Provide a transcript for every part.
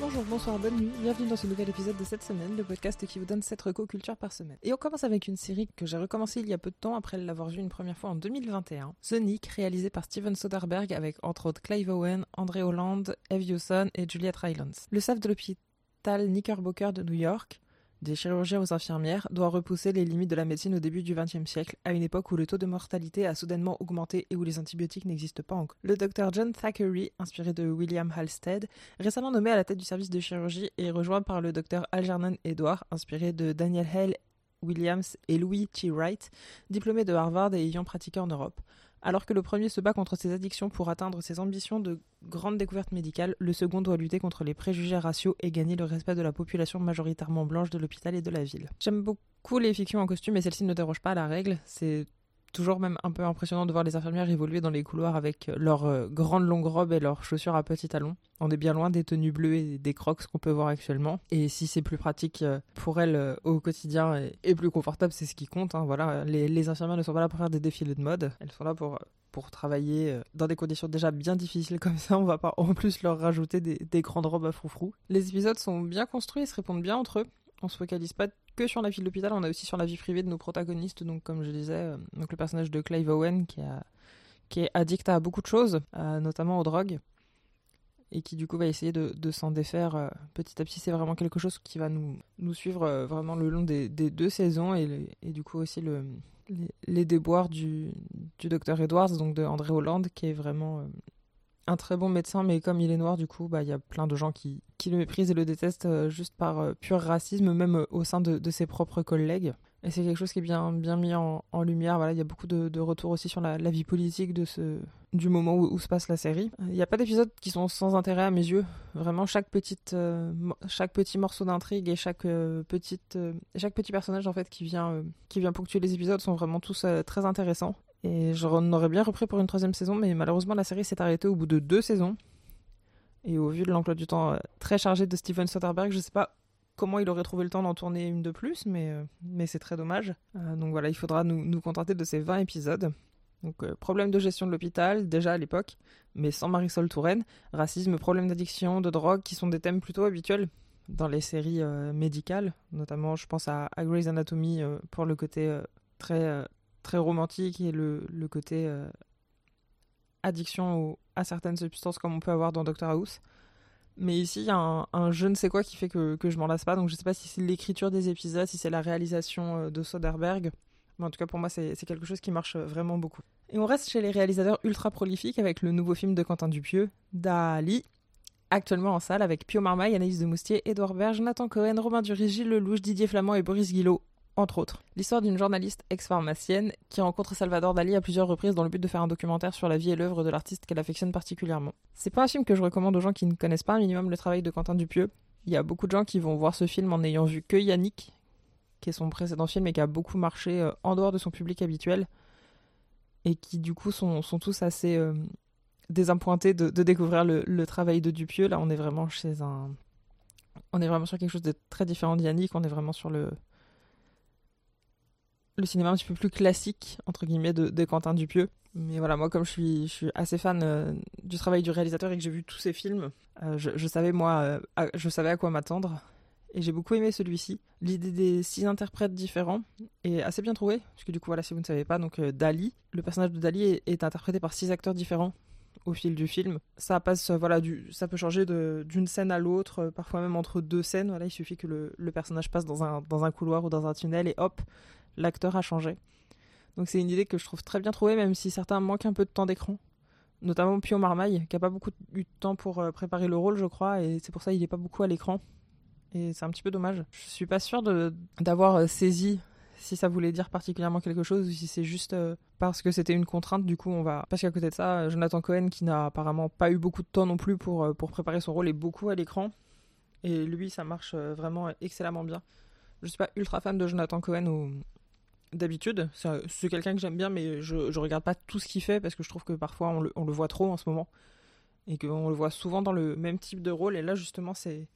Bonjour, bonsoir, bonne nuit, bienvenue dans ce nouvel épisode de cette semaine, le podcast qui vous donne 7 recos culture par semaine. Et on commence avec une série que j'ai recommencé il y a peu de temps après l'avoir vue une première fois en 2021, The Nick, réalisé par Steven Soderbergh avec entre autres Clive Owen, André Holland, Eve Hewson et Juliette Rylance. Le staff de l'hôpital Knickerbocker de New York des chirurgiens aux infirmières, doit repousser les limites de la médecine au début du XXe siècle, à une époque où le taux de mortalité a soudainement augmenté et où les antibiotiques n'existent pas encore. Le docteur John Thackeray, inspiré de William Halstead, récemment nommé à la tête du service de chirurgie, est rejoint par le docteur Algernon Edward, inspiré de Daniel Hale Williams et Louis T. Wright, diplômés de Harvard et ayant pratiqué en Europe. Alors que le premier se bat contre ses addictions pour atteindre ses ambitions de grande découverte médicale, le second doit lutter contre les préjugés raciaux et gagner le respect de la population majoritairement blanche de l'hôpital et de la ville. J'aime beaucoup les fictions en costume et celle-ci ne déroge pas à la règle. C'est toujours même un peu impressionnant de voir les infirmières évoluer dans les couloirs avec leurs euh, grandes longues robes et leurs chaussures à petits talons. On est bien loin des tenues bleues et des crocs qu'on peut voir actuellement. Et si c'est plus pratique euh, pour elles euh, au quotidien et, plus confortable, c'est ce qui compte. Hein. Voilà, les, infirmières ne sont pas là pour faire des défilés de mode. Elles sont là pour pour travailler dans des conditions déjà bien difficiles comme ça, on va pas en plus leur rajouter des, des grandes robes à froufrou. Les épisodes sont bien construits et se répondent bien entre eux. On se focalise pas que sur la vie de l'hôpital, on a aussi sur la vie privée de nos protagonistes. Donc, comme je disais, euh, le personnage de Clive Owen qui, est addict à beaucoup de choses, euh, notamment aux drogues, et qui du coup va essayer de, s'en défaire euh, petit à petit. C'est vraiment quelque chose qui va nous, suivre vraiment le long des, deux saisons et, du coup aussi le, les, déboires du, du docteur Edwards, donc de André Hollande, qui est vraiment un très bon médecin, mais comme il est noir, du coup, bah, il y a plein de gens qui, le méprisent et le détestent euh, juste par euh, pur racisme, même euh, au sein de, ses propres collègues. Et c'est quelque chose qui est bien, mis en, lumière. Voilà, il y a beaucoup de, retours aussi sur la, vie politique de ce, du moment où, où se passe la série. Il n'y a pas d'épisodes qui sont sans intérêt à mes yeux. Vraiment, chaque, petit morceau d'intrigue et chaque, petit personnage en fait, qui vient ponctuer les épisodes sont vraiment tous très intéressants. Et j'en aurais bien repris pour une troisième saison, mais malheureusement la série s'est arrêtée au bout de deux saisons. Et au vu de l'emploi du temps euh, très chargé de Steven Soderbergh, je sais pas comment il aurait trouvé le temps d'en tourner une de plus, mais, euh, c'est très dommage. Euh, donc voilà, il faudra nous, nous, contenter de ces 20 épisodes. Donc problème de gestion de l'hôpital, déjà à l'époque, mais sans Marisol Touraine. Racisme, problème d'addiction, de drogue, qui sont des thèmes plutôt habituels dans les séries médicales. Notamment, je pense à, à Grey's Anatomy pour le côté très très romantique et le, côté euh, addiction à certaines substances comme on peut avoir dans Doctor House. Mais ici, il y a un, je ne sais quoi qui fait que, je m'en lasse pas. Donc je sais pas si c'est l'écriture des épisodes, si c'est la réalisation euh, de Soderbergh. Mais en tout cas, pour moi, c'est quelque chose qui marche vraiment beaucoup. Et on reste chez les réalisateurs ultra prolifiques avec le nouveau film de Quentin Dupieux, Dali, actuellement en salle avec Pio Marmaille, Anaïs de Moustier, Edouard Berge, Nathan Cohen, Romain Duris, Gilles Lelouch, Didier Flamand et Boris Guillot, entre autres. L'histoire d'une journaliste ex-pharmacienne qui rencontre Salvador Dali à plusieurs reprises dans le but de faire un documentaire sur la vie et l'œuvre de l'artiste qu'elle affectionne particulièrement. C'est pas un film que je recommande aux gens qui ne connaissent pas un minimum le travail de Quentin Dupieux. Il y a beaucoup de gens qui vont voir ce film en n'ayant vu que Yannick, qui est son précédent film et qui a beaucoup marché euh, en dehors de son public habituel, et qui du coup sont, tous assez euh, désappointés de, de découvrir le, le, travail de Dupieux. Là, on est vraiment chez un... On est vraiment sur quelque chose de très différent de Yannick, on est vraiment sur le le cinéma un petit peu plus classique, entre guillemets, de, Quentin Dupieux. Mais voilà, moi, comme je suis, je suis assez fan euh, du travail du réalisateur et que j'ai vu tous ses films, euh, je, je, savais, moi, euh, à, je savais à quoi m'attendre. Et j'ai beaucoup aimé celui-ci. L'idée des six interprètes différents est assez bien trouvée. Parce que du coup, voilà, si vous ne savez pas, donc Dali, le personnage de Dali est, est, interprété par six acteurs différents au fil du film. Ça passe, voilà, du, ça peut changer d'une scène à l'autre, parfois même entre deux scènes. Voilà, il suffit que le, le personnage passe dans un, dans un couloir ou dans un tunnel et hop, l'acteur a changé. Donc c'est une idée que je trouve très bien trouvée, même si certains manquent un peu de temps d'écran. Notamment Pio Marmaille, qui a pas beaucoup eu de temps pour euh, préparer le rôle, je crois, et c'est pour ça qu'il n'est pas beaucoup à l'écran. Et c'est un petit peu dommage. Je suis pas sûre d'avoir euh, saisi si ça voulait dire particulièrement quelque chose ou si c'est juste euh, parce que c'était une contrainte. Du coup, on va. Parce qu'à côté de ça, Jonathan Cohen, qui n'a apparemment pas eu beaucoup de temps non plus pour, pour préparer son rôle, est beaucoup à l'écran. Et lui, ça marche vraiment excellemment bien. Je suis pas ultra fan de Jonathan Cohen ou d'habitude. C'est quelqu'un que j'aime bien, mais je, je regarde pas tout ce qu'il fait parce que je trouve que parfois on le, voit trop en ce moment. Et qu'on le voit souvent dans le même type de rôle. Et là, justement, c'est.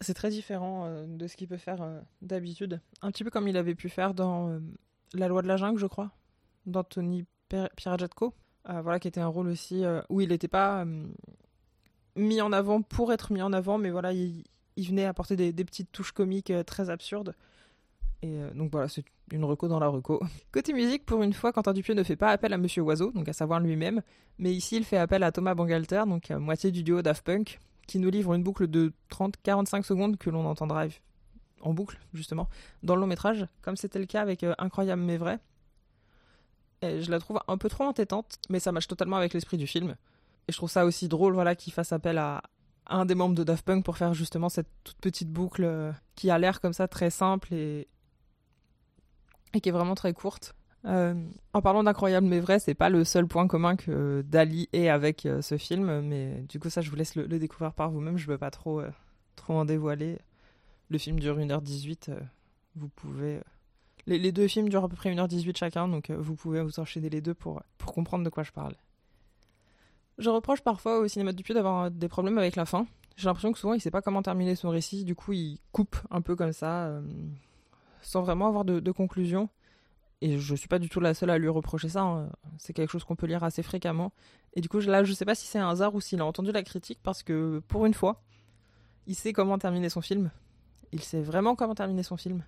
C'est très différent euh, de ce qu'il peut faire euh, d'habitude. Un petit peu comme il avait pu faire dans euh, La loi de la jungle, je crois, d'Anthony Pirajatko. voilà, qui était un rôle aussi où il n'était pas mis en avant pour être mis en avant, mais voilà, il, venait apporter des, petites touches comiques très absurdes. Et euh, donc voilà, c'est une reco dans la reco. Côté musique, pour une fois, Quentin Dupieux ne fait pas appel à Monsieur Oiseau, donc à savoir lui-même, mais ici il fait appel à Thomas Bangalter, donc à moitié du duo Daft Punk, qui nous livre une boucle de 30-45 secondes que l'on entendra en boucle, justement, dans le long métrage, comme c'était le cas avec euh, Incroyable mais vrai. Et je la trouve un peu trop entêtante, mais ça matche totalement avec l'esprit du film. Et je trouve ça aussi drôle voilà, qu'il fasse appel à, un des membres de Daft Punk pour faire justement cette toute petite boucle euh, qui a l'air comme ça très simple et, et qui est vraiment très courte. Euh, en parlant d'incroyable mais vrai, c'est pas le seul point commun que Dali ait avec euh, ce film, mais du coup ça je vous laisse le, découvrir par vous-même, je veux pas trop, trop en dévoiler. Le film dure 1h18, vous pouvez... Les, deux films durent à peu près 1h18 chacun, donc vous pouvez vous enchaîner les deux pour, pour comprendre de quoi je parle. Je reproche parfois au cinéma du Puy d'avoir des problèmes avec la fin. J'ai l'impression que souvent il sait pas comment terminer son récit, du coup il coupe un peu comme ça, euh, sans vraiment avoir de, conclusion. Et je suis pas du tout la seule à lui reprocher ça, hein. c'est quelque chose qu'on peut lire assez fréquemment. Et du coup là je sais pas si c'est un hasard ou s'il a entendu la critique, parce que pour une fois, il sait comment terminer son film. Il sait vraiment comment terminer son film.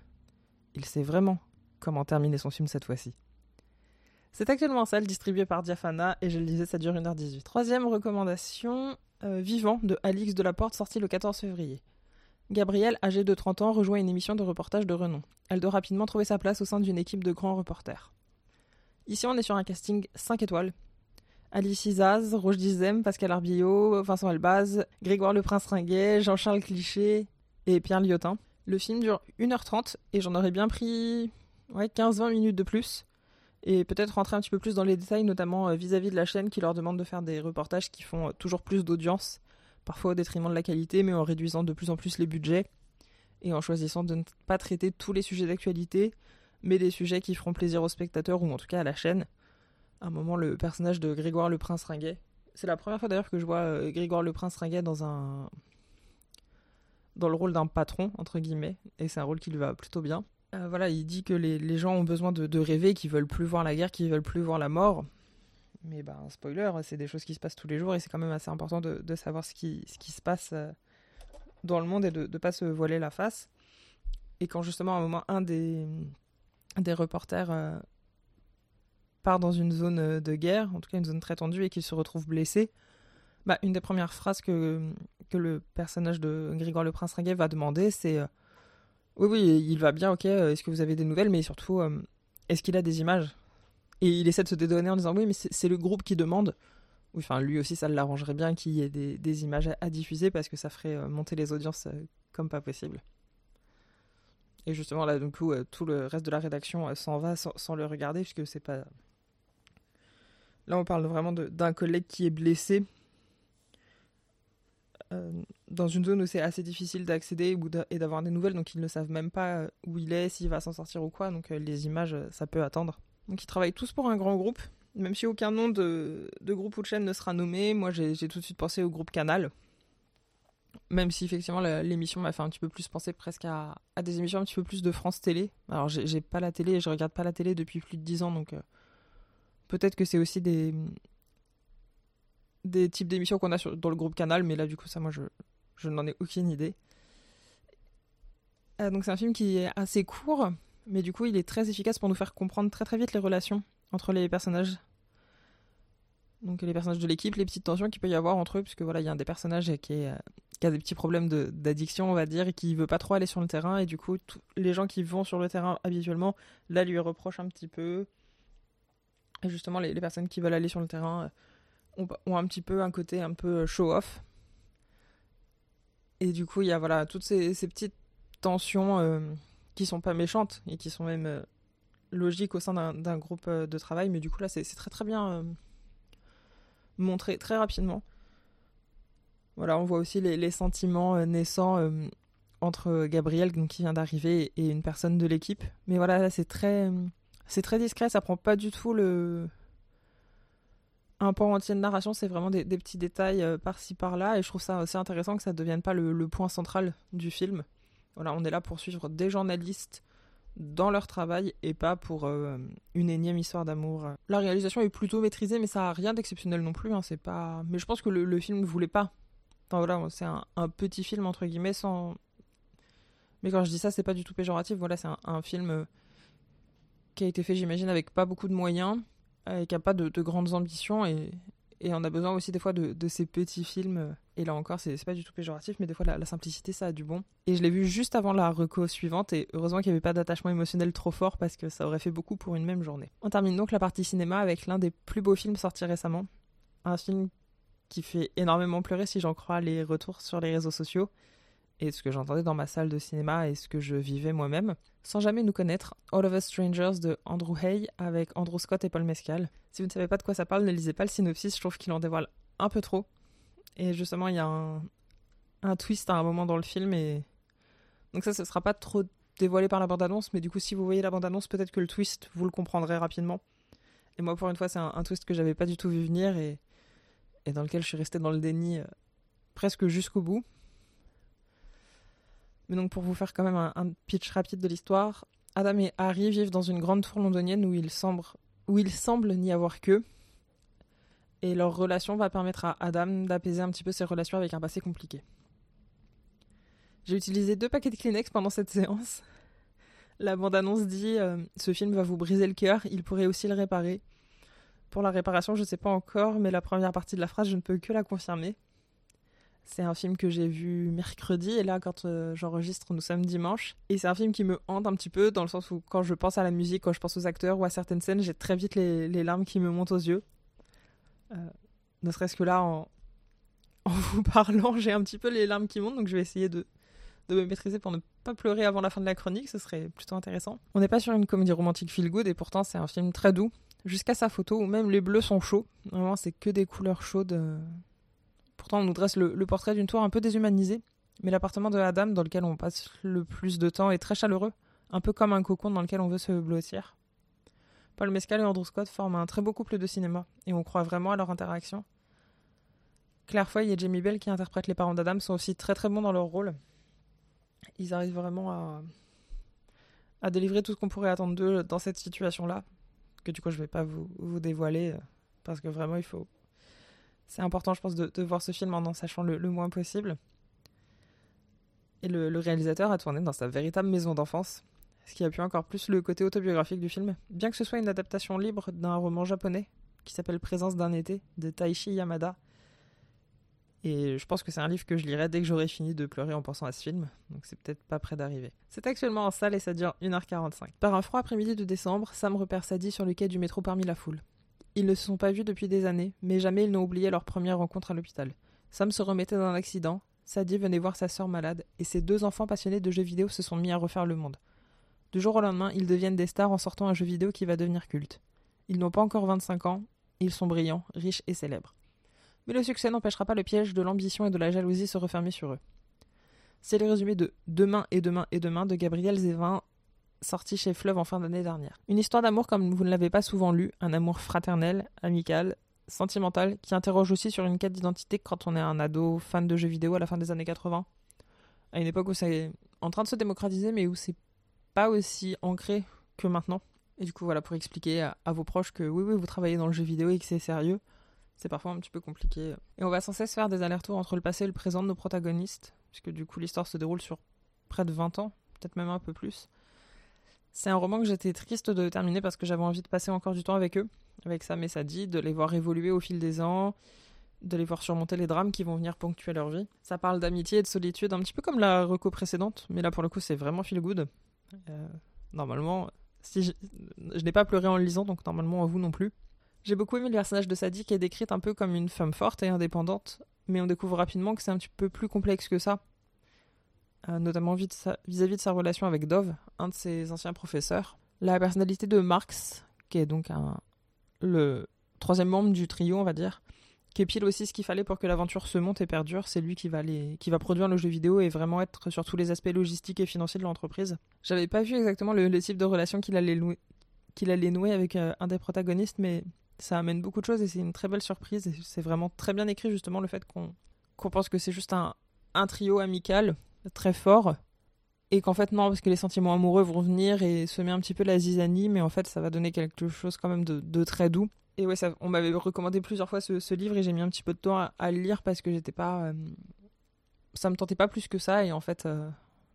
Il sait vraiment comment terminer son film cette fois-ci. C'est actuellement en salle, distribué par Diafana, et je le disais, ça dure 1h18. Troisième recommandation, euh, Vivant, de Alix Delaporte, sorti le 14 février. Gabrielle, âgée de 30 ans, rejoint une émission de reportage de renom. Elle doit rapidement trouver sa place au sein d'une équipe de grands reporters. Ici, on est sur un casting 5 étoiles. Alice Izaz, Roche Dizem, Pascal Arbillot, Vincent Elbaz, Grégoire Le Prince Ringuet, Jean-Charles Cliché et Pierre Lyotin. Le film dure 1h30 et j'en aurais bien pris ouais, 15-20 minutes de plus et peut-être rentrer un petit peu plus dans les détails, notamment euh, vis-à-vis de la chaîne qui leur demande de faire des reportages qui font euh, toujours plus d'audience, parfois au détriment de la qualité, mais en réduisant de plus en plus les budgets et en choisissant de ne pas traiter tous les sujets d'actualité, mais des sujets qui feront plaisir aux spectateurs ou en tout cas à la chaîne. À un moment, le personnage de Grégoire le Prince Ringuet, c'est la première fois d'ailleurs que je vois euh, Grégoire le Prince Ringuet dans un dans le rôle d'un patron entre guillemets, et c'est un rôle qui lui va plutôt bien. Euh, voilà, il dit que les, gens ont besoin de, rêver, qu'ils veulent plus voir la guerre, qu'ils veulent plus voir la mort. Mais ben, spoiler, c'est des choses qui se passent tous les jours et c'est quand même assez important de, savoir ce qui, se passe euh, dans le monde et de ne pas se voiler la face. Et quand justement, à un moment, un des, reporters euh, part dans une zone de guerre, en tout cas une zone très tendue, et qu'il se retrouve blessé, bah, une des premières phrases que, que le personnage de Grégoire le Prince Ringuet va demander, c'est oui, oui, il va bien, ok. Euh, est-ce que vous avez des nouvelles? Mais surtout, euh, est-ce qu'il a des images? Et il essaie de se dédonner en disant oui, mais c'est le groupe qui demande. Enfin, lui aussi, ça l'arrangerait bien qu'il y ait des, images à, diffuser parce que ça ferait euh, monter les audiences comme pas possible. Et justement, là, du coup, tout le reste de la rédaction s'en va sans, le regarder puisque c'est pas. Là, on parle vraiment d'un collègue qui est blessé euh, dans une zone où c'est assez difficile d'accéder et d'avoir des nouvelles, donc ils ne savent même pas euh, où il est, s'il va s'en sortir ou quoi, donc euh, les images, ça peut attendre. Donc ils travaillent tous pour un grand groupe, même si aucun nom de, de groupe ou de chaîne ne sera nommé, moi j'ai tout de suite pensé au groupe Canal, même si effectivement l'émission m'a fait un petit peu plus penser presque à, des émissions un petit peu plus de France Télé. Alors j'ai pas la télé, je regarde pas la télé depuis plus de 10 ans, donc peut-être que c'est aussi des, des types d'émissions qu'on a dans le groupe Canal, mais là, du coup, ça, moi, je, je n'en ai aucune idée. Euh, donc, c'est un film qui est assez court, mais du coup, il est très efficace pour nous faire comprendre très très vite les relations entre les personnages. Donc, les personnages de l'équipe, les petites tensions qu'il peut y avoir entre eux, puisque voilà, il y a un des personnages qui, euh, a des petits problèmes d'addiction, on va dire, et qui veut pas trop aller sur le terrain, et du coup, les gens qui vont sur le terrain habituellement, là, lui reprochent un petit peu. Et justement, les, personnes qui veulent aller sur le terrain. Euh, ont, un petit peu un côté un peu show-off. Et du coup, il y a voilà, toutes ces, petites tensions euh, qui sont pas méchantes et qui sont même euh, logiques au sein d'un groupe de travail. Mais du coup, là, c'est très très bien montré très rapidement. Voilà, on voit aussi les, sentiments naissants entre Gabriel, donc, qui vient d'arriver, et une personne de l'équipe. Mais voilà, c'est très, c'est très discret, ça prend pas du tout le, un pan entier de narration, c'est vraiment des, petits détails euh, par-ci par-là, et je trouve ça aussi intéressant que ça ne devienne pas le, point central du film. On est là pour suivre des journalistes dans leur travail et pas pour euh, une énième histoire d'amour. La réalisation est plutôt maîtrisée, mais ça a rien d'exceptionnel non plus. Hein, c'est pas. Mais je pense que le, film ne voulait pas Enfin voilà, c'est un, petit film entre guillemets sans. Mais quand je dis ça, c'est pas du tout péjoratif. Voilà, c'est un, film euh, qui a été fait, j'imagine, avec pas beaucoup de moyens, et qui a pas de, grandes ambitions, et, et, on a besoin aussi des fois de, ces petits films. Et là encore, c'est pas du tout péjoratif, mais des fois la, simplicité, ça a du bon. Et je l'ai vu juste avant la reco suivante, et heureusement qu'il n'y avait pas d'attachement émotionnel trop fort parce que ça aurait fait beaucoup pour une même journée. On termine donc la partie cinéma avec l'un des plus beaux films sortis récemment, un film qui fait énormément pleurer si j'en crois les retours sur les réseaux sociaux et ce que j'entendais dans ma salle de cinéma et ce que je vivais moi-même, sans jamais nous connaître, All of Us Strangers de Andrew Hay avec Andrew Scott et Paul Mescal. Si vous ne savez pas de quoi ça parle, ne lisez pas le synopsis, je trouve qu'il en dévoile un peu trop. Et justement, il y a un, twist à un moment dans le film et donc ça, ce sera pas trop dévoilé par la bande-annonce, mais du coup, si vous voyez la bande-annonce, peut-être que le twist, vous le comprendrez rapidement. Et moi, pour une fois, c'est un, twist que j'avais pas du tout vu venir et et dans lequel je suis restée dans le déni euh, presque jusqu'au bout. Mais donc pour vous faire quand même un, pitch rapide de l'histoire, Adam et Harry vivent dans une grande tour londonienne où il semble, où il semble n'y avoir que. Et leur relation va permettre à Adam d'apaiser un petit peu ses relations avec un passé compliqué. J'ai utilisé deux paquets de Kleenex pendant cette séance. La bande-annonce dit euh, Ce film va vous briser le cœur, il pourrait aussi le réparer. Pour la réparation, je ne sais pas encore, mais la première partie de la phrase, je ne peux que la confirmer. C'est un film que j'ai vu mercredi, et là, quand euh, j'enregistre, nous sommes dimanche. Et c'est un film qui me hante un petit peu, dans le sens où quand je pense à la musique, quand je pense aux acteurs ou à certaines scènes, j'ai très vite les, larmes qui me montent aux yeux. Euh, ne serait-ce que là, en, vous parlant, j'ai un petit peu les larmes qui montent, donc je vais essayer de, de me maîtriser pour ne pas pleurer avant la fin de la chronique, ce serait plutôt intéressant. On n'est pas sur une comédie romantique feel good et pourtant c'est un film très doux, jusqu'à sa photo où même les bleus sont chauds. Vraiment, c'est que des couleurs chaudes. Euh. Pourtant, on nous dresse le, portrait d'une tour un peu déshumanisée, mais l'appartement de Adam dans lequel on passe le plus de temps est très chaleureux, un peu comme un cocon dans lequel on veut se blottir. Paul Mescal et Andrew Scott forment un très beau couple de cinéma, et on croit vraiment à leur interaction. Claire Foy et Jamie Bell, qui interprètent les parents d'Adam, sont aussi très très bons dans leur rôle. Ils arrivent vraiment à, à délivrer tout ce qu'on pourrait attendre d'eux dans cette situation-là, que du coup je vais pas vous, vous dévoiler parce que vraiment il faut. C'est important, je pense, de, voir ce film en en sachant le, moins possible. Et le, réalisateur a tourné dans sa véritable maison d'enfance, ce qui a pu encore plus le côté autobiographique du film, bien que ce soit une adaptation libre d'un roman japonais qui s'appelle Présence d'un été de Taishi Yamada, et je pense que c'est un livre que je lirai dès que j'aurai fini de pleurer en pensant à ce film, donc c'est peut-être pas près d'arriver. C'est actuellement en salle et ça dure 1h45. Par un froid après-midi de décembre, Sam repère Sadie sur le quai du métro parmi la foule. Ils ne se sont pas vus depuis des années, mais jamais ils n'ont oublié leur première rencontre à l'hôpital. Sam se remettait d'un accident, Sadie venait voir sa sœur malade, et ses deux enfants passionnés de jeux vidéo se sont mis à refaire le monde. Du jour au lendemain, ils deviennent des stars en sortant un jeu vidéo qui va devenir culte. Ils n'ont pas encore 25 ans, ils sont brillants, riches et célèbres mais le succès n'empêchera pas le piège de l'ambition et de la jalousie se refermer sur eux. C'est le résumé de Demain et demain et demain de Gabriel Zévin, sorti chez Fleuve en fin d'année dernière. Une histoire d'amour comme vous ne l'avez pas souvent lu, un amour fraternel, amical, sentimental, qui interroge aussi sur une quête d'identité quand on est un ado fan de jeux vidéo à la fin des années 80. À une époque où c'est en train de se démocratiser, mais où c'est pas aussi ancré que maintenant. Et du coup, voilà, pour expliquer à, à, vos proches que oui, oui, vous travaillez dans le jeu vidéo et que c'est sérieux, c'est parfois un petit peu compliqué. Et on va sans cesse faire des allers-retours entre le passé et le présent de nos protagonistes, puisque du coup l'histoire se déroule sur près de 20 ans, peut-être même un peu plus. C'est un roman que j'étais triste de terminer parce que j'avais envie de passer encore du temps avec eux, avec Sam et Sadie, de les voir évoluer au fil des ans, de les voir surmonter les drames qui vont venir ponctuer leur vie. Ça parle d'amitié et de solitude, un petit peu comme la reco précédente, mais là pour le coup c'est vraiment feel good. Euh, normalement, si je, je n'ai pas pleuré en le lisant, donc normalement vous non plus. J'ai beaucoup aimé le personnage de Sadie qui est décrite un peu comme une femme forte et indépendante, mais on découvre rapidement que c'est un petit peu plus complexe que ça, notamment vis-à-vis de sa relation avec Dove, un de ses anciens professeurs. La personnalité de Marx, qui est donc un, le troisième membre du trio, on va dire, qui est pile aussi ce qu'il fallait pour que l'aventure se monte et perdure. C'est lui qui va, produire le jeu vidéo et vraiment être sur tous les aspects logistiques et financiers de l'entreprise. J'avais pas vu exactement le, type de relation qu'il allait, qu'il allait nouer avec euh, un des protagonistes, mais ça amène beaucoup de choses et c'est une très belle surprise. C'est vraiment très bien écrit, justement, le fait qu'on pense que c'est juste un trio amical très fort et qu'en fait non parce que les sentiments amoureux vont venir et semer un petit peu la zizanie mais en fait ça va donner quelque chose quand même de, très doux et ouais ça, on m'avait recommandé plusieurs fois ce, livre et j'ai mis un petit peu de temps à, le lire parce que j'étais pas euh, ça me tentait pas plus que ça et en fait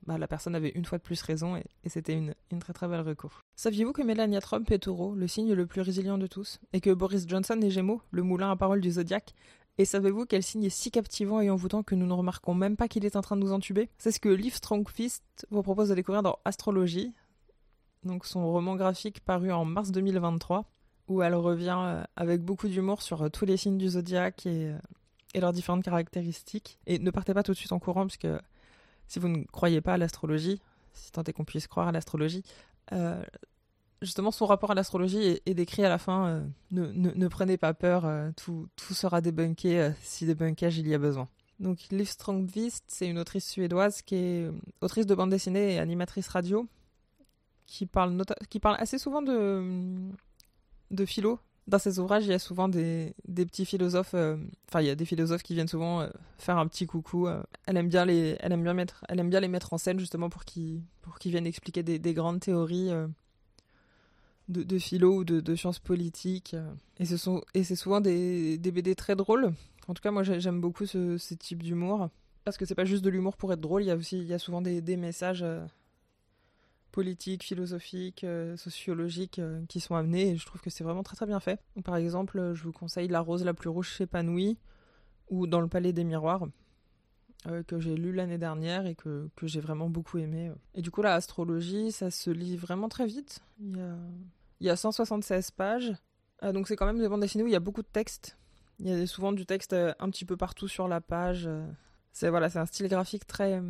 bah, la personne avait une fois de plus raison et, c'était une, très très belle recours. Saviez-vous que Melania Trump est taureau, le signe le plus résilient de tous, et que Boris Johnson est gémeaux, le moulin à parole du zodiaque? Et savez-vous quel signe est si captivant et envoûtant que nous ne remarquons même pas qu'il est en train de nous entuber? C'est ce que Liv Strongfist vous propose de découvrir dans Astrologie, donc son roman graphique paru en mars 2023, où elle revient euh, avec beaucoup d'humour sur euh, tous les signes du zodiaque euh, et, leurs différentes caractéristiques. Et ne partez pas tout de suite en courant, puisque si vous ne croyez pas à l'astrologie, si tant est qu'on puisse croire à l'astrologie, justement son rapport à l'astrologie est, décrit à la fin. ne, ne, prenez pas peur, tout, tout, sera débunké si débunkage il y a besoin. Donc Liv Strongvist, c'est une autrice suédoise qui est autrice de bande dessinée et animatrice radio, qui parle, assez souvent de, de philo. Dans ses ouvrages, il y a souvent des, petits philosophes. Euh, enfin, il y a des philosophes qui viennent souvent euh, faire un petit coucou. Euh. elle aime bien les, elle aime bien mettre, elle aime bien les mettre en scène justement pour qu'ils, viennent expliquer des grandes théories de, philo ou de, sciences politiques. Et ce sont, et c'est souvent des, BD très drôles. En tout cas, moi, j'aime beaucoup ce, type d'humour parce que c'est pas juste de l'humour pour être drôle. Il y a aussi, il y a souvent des, messages politiques, philosophiques, euh, sociologiques euh, qui sont amenés et je trouve que c'est vraiment très très bien fait. Par exemple, euh, je vous conseille La rose la plus rouge s'épanouit ou Dans le palais des miroirs que j'ai lu l'année dernière et que, que j'ai vraiment beaucoup aimé. Et du coup, la astrologie, ça se lit vraiment très vite. Il y a, il y a 176 pages. donc c'est quand même des bandes dessinées où il y a beaucoup de texte. Il y a souvent du texte un petit peu partout sur la page. C'est voilà, c'est un style graphique très,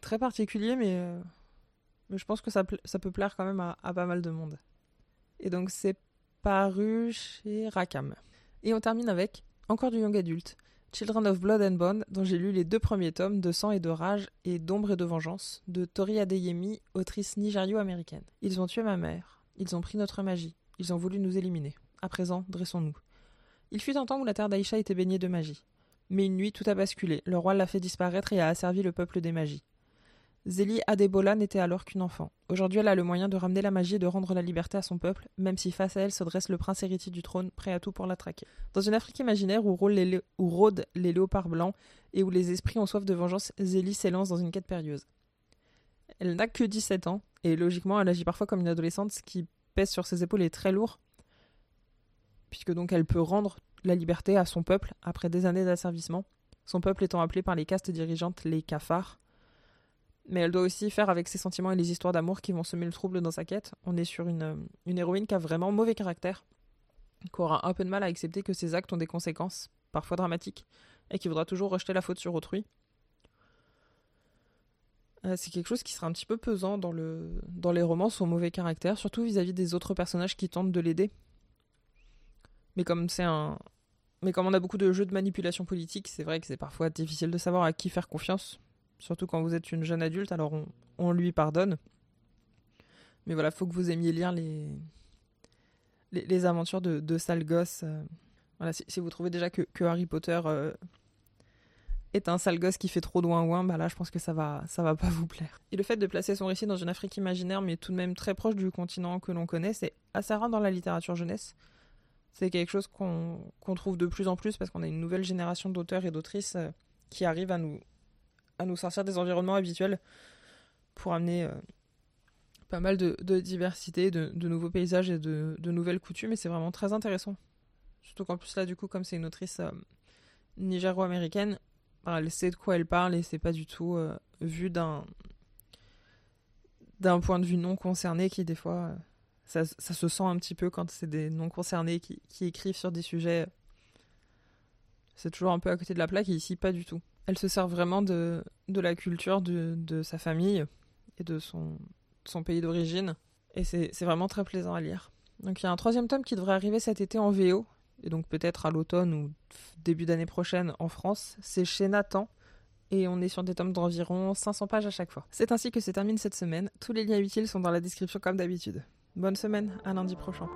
très particulier, mais mais je pense que ça, ça peut plaire quand même à, pas mal de monde. Et donc c'est paru chez Rakam. Et on termine avec encore du young adulte, Children of Blood and Bone, dont j'ai lu les deux premiers tomes de Sang et de Rage et d'Ombre et de Vengeance, de Tori Adeyemi, autrice nigério-américaine. Ils ont tué ma mère, ils ont pris notre magie, ils ont voulu nous éliminer. À présent, dressons-nous. Il fut un temps où la terre d'Aïcha était baignée de magie. Mais une nuit, tout a basculé. Le roi l'a fait disparaître et a asservi le peuple des magies. Zélie Adebola n'était alors qu'une enfant. Aujourd'hui, elle a le moyen de ramener la magie et de rendre la liberté à son peuple, même si face à elle se dresse le prince héritier du trône, prêt à tout pour la traquer. Dans une Afrique imaginaire où, rôdent les léopards blancs et où les esprits ont soif de vengeance, Zélie s'élance dans une quête périlleuse. Elle n'a que 17 ans, et logiquement, elle agit parfois comme une adolescente, ce qui pèse sur ses épaules est très lourd, puisque donc elle peut rendre la liberté à son peuple après des années d'asservissement, son peuple étant appelé par les castes dirigeantes les cafards, mais elle doit aussi faire avec ses sentiments et les histoires d'amour qui vont semer le trouble dans sa quête. On est sur une, une héroïne qui a vraiment mauvais caractère, qui aura un peu de mal à accepter que ses actes ont des conséquences, parfois dramatiques, et qui voudra toujours rejeter la faute sur autrui. Euh, c'est quelque chose qui sera un petit peu pesant dans, le, dans les romans, son mauvais caractère, surtout vis-à-vis des autres personnages qui tentent de l'aider. Mais comme c'est un, mais comme on a beaucoup de jeux de manipulation politique, c'est vrai que c'est parfois difficile de savoir à qui faire confiance surtout quand vous êtes une jeune adulte, alors on, lui pardonne. Mais voilà, faut que vous aimiez lire les, les, aventures de, de sale gosse. Euh. voilà, si, vous trouvez déjà que, Harry Potter euh, est un sale gosse qui fait trop de ouin bah là je pense que ça va, ça va pas vous plaire. Et le fait de placer son récit dans une Afrique imaginaire, mais tout de même très proche du continent que l'on connaît, c'est assez rare dans la littérature jeunesse. C'est quelque chose qu'on trouve de plus en plus parce qu'on a une nouvelle génération d'auteurs et d'autrices euh, qui arrivent à nous, à nous sortir des environnements habituels pour amener euh, pas mal de, diversité, de, nouveaux paysages et de, nouvelles coutumes. Et c'est vraiment très intéressant. Surtout qu'en plus, là, du coup, comme c'est une autrice euh, nigéro-américaine, elle sait de quoi elle parle et c'est pas du tout euh, vu d'un d'un point de vue non concerné qui, des fois, ça, se sent un petit peu quand c'est des non concernés qui, écrivent sur des sujets. C'est toujours un peu à côté de la plaque et ici, pas du tout. Elle se sert vraiment de, de la culture de, de, sa famille et de son, son pays d'origine. Et c'est vraiment très plaisant à lire. Donc il y a un troisième tome qui devrait arriver cet été en VO, et donc peut-être à l'automne ou début d'année prochaine en France. C'est chez Nathan, et on est sur des tomes d'environ 500 pages à chaque fois. C'est ainsi que se termine cette semaine. Tous les liens utiles sont dans la description comme d'habitude. Bonne semaine, à lundi prochain.